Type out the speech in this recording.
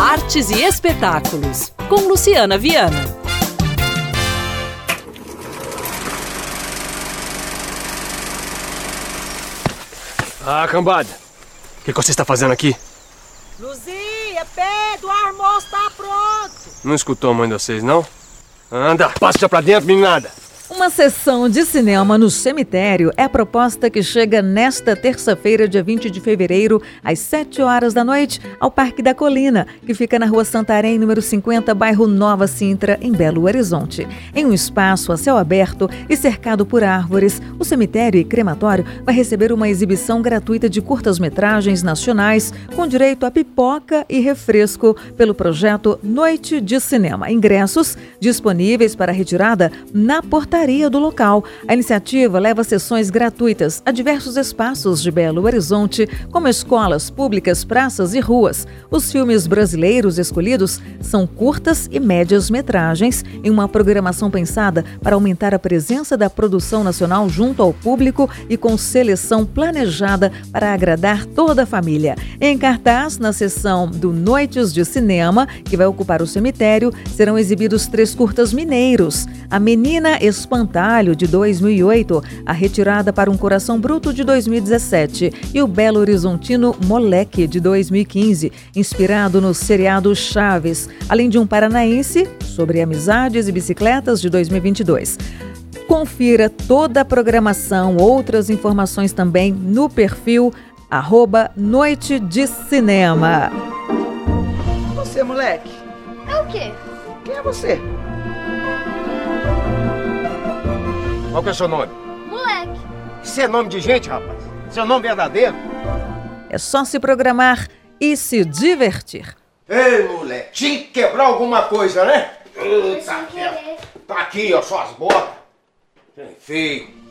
Artes e espetáculos, com Luciana Viana. Ah, cambada. O que, que você está fazendo aqui? Luzia, Pedro, o almoço tá pronto. Não escutou a mãe de vocês, não? Anda, passa já pra dentro, meninada. Uma sessão de cinema no cemitério é a proposta que chega nesta terça-feira, dia 20 de fevereiro, às 7 horas da noite, ao Parque da Colina, que fica na rua Santarém, número 50, bairro Nova Sintra, em Belo Horizonte. Em um espaço a céu aberto e cercado por árvores, o cemitério e crematório vai receber uma exibição gratuita de curtas-metragens nacionais, com direito a pipoca e refresco, pelo projeto Noite de Cinema. Ingressos disponíveis para retirada na portaria do local. A iniciativa leva sessões gratuitas a diversos espaços de Belo Horizonte, como escolas públicas, praças e ruas. Os filmes brasileiros escolhidos são curtas e médias metragens, em uma programação pensada para aumentar a presença da produção nacional junto ao público e com seleção planejada para agradar toda a família. Em cartaz, na sessão do Noites de Cinema, que vai ocupar o cemitério, serão exibidos três curtas mineiros: A Menina Espantalho, de 2008, A Retirada para um Coração Bruto, de 2017 e o Belo Horizontino Moleque, de 2015, inspirado no seriado Chaves, além de um paranaense sobre amizades e bicicletas, de 2022. Confira toda a programação, outras informações também no perfil arroba Noite de Cinema. Você, moleque, É o quê? quem é você? Qual que é o seu nome? Moleque. Isso é nome de gente, rapaz? Seu nome verdadeiro? É só se programar e se divertir. Ei, moleque, tinha que quebrar alguma coisa, né? Foi Eita, sem querer. Tá aqui, ó, suas botas. Feio.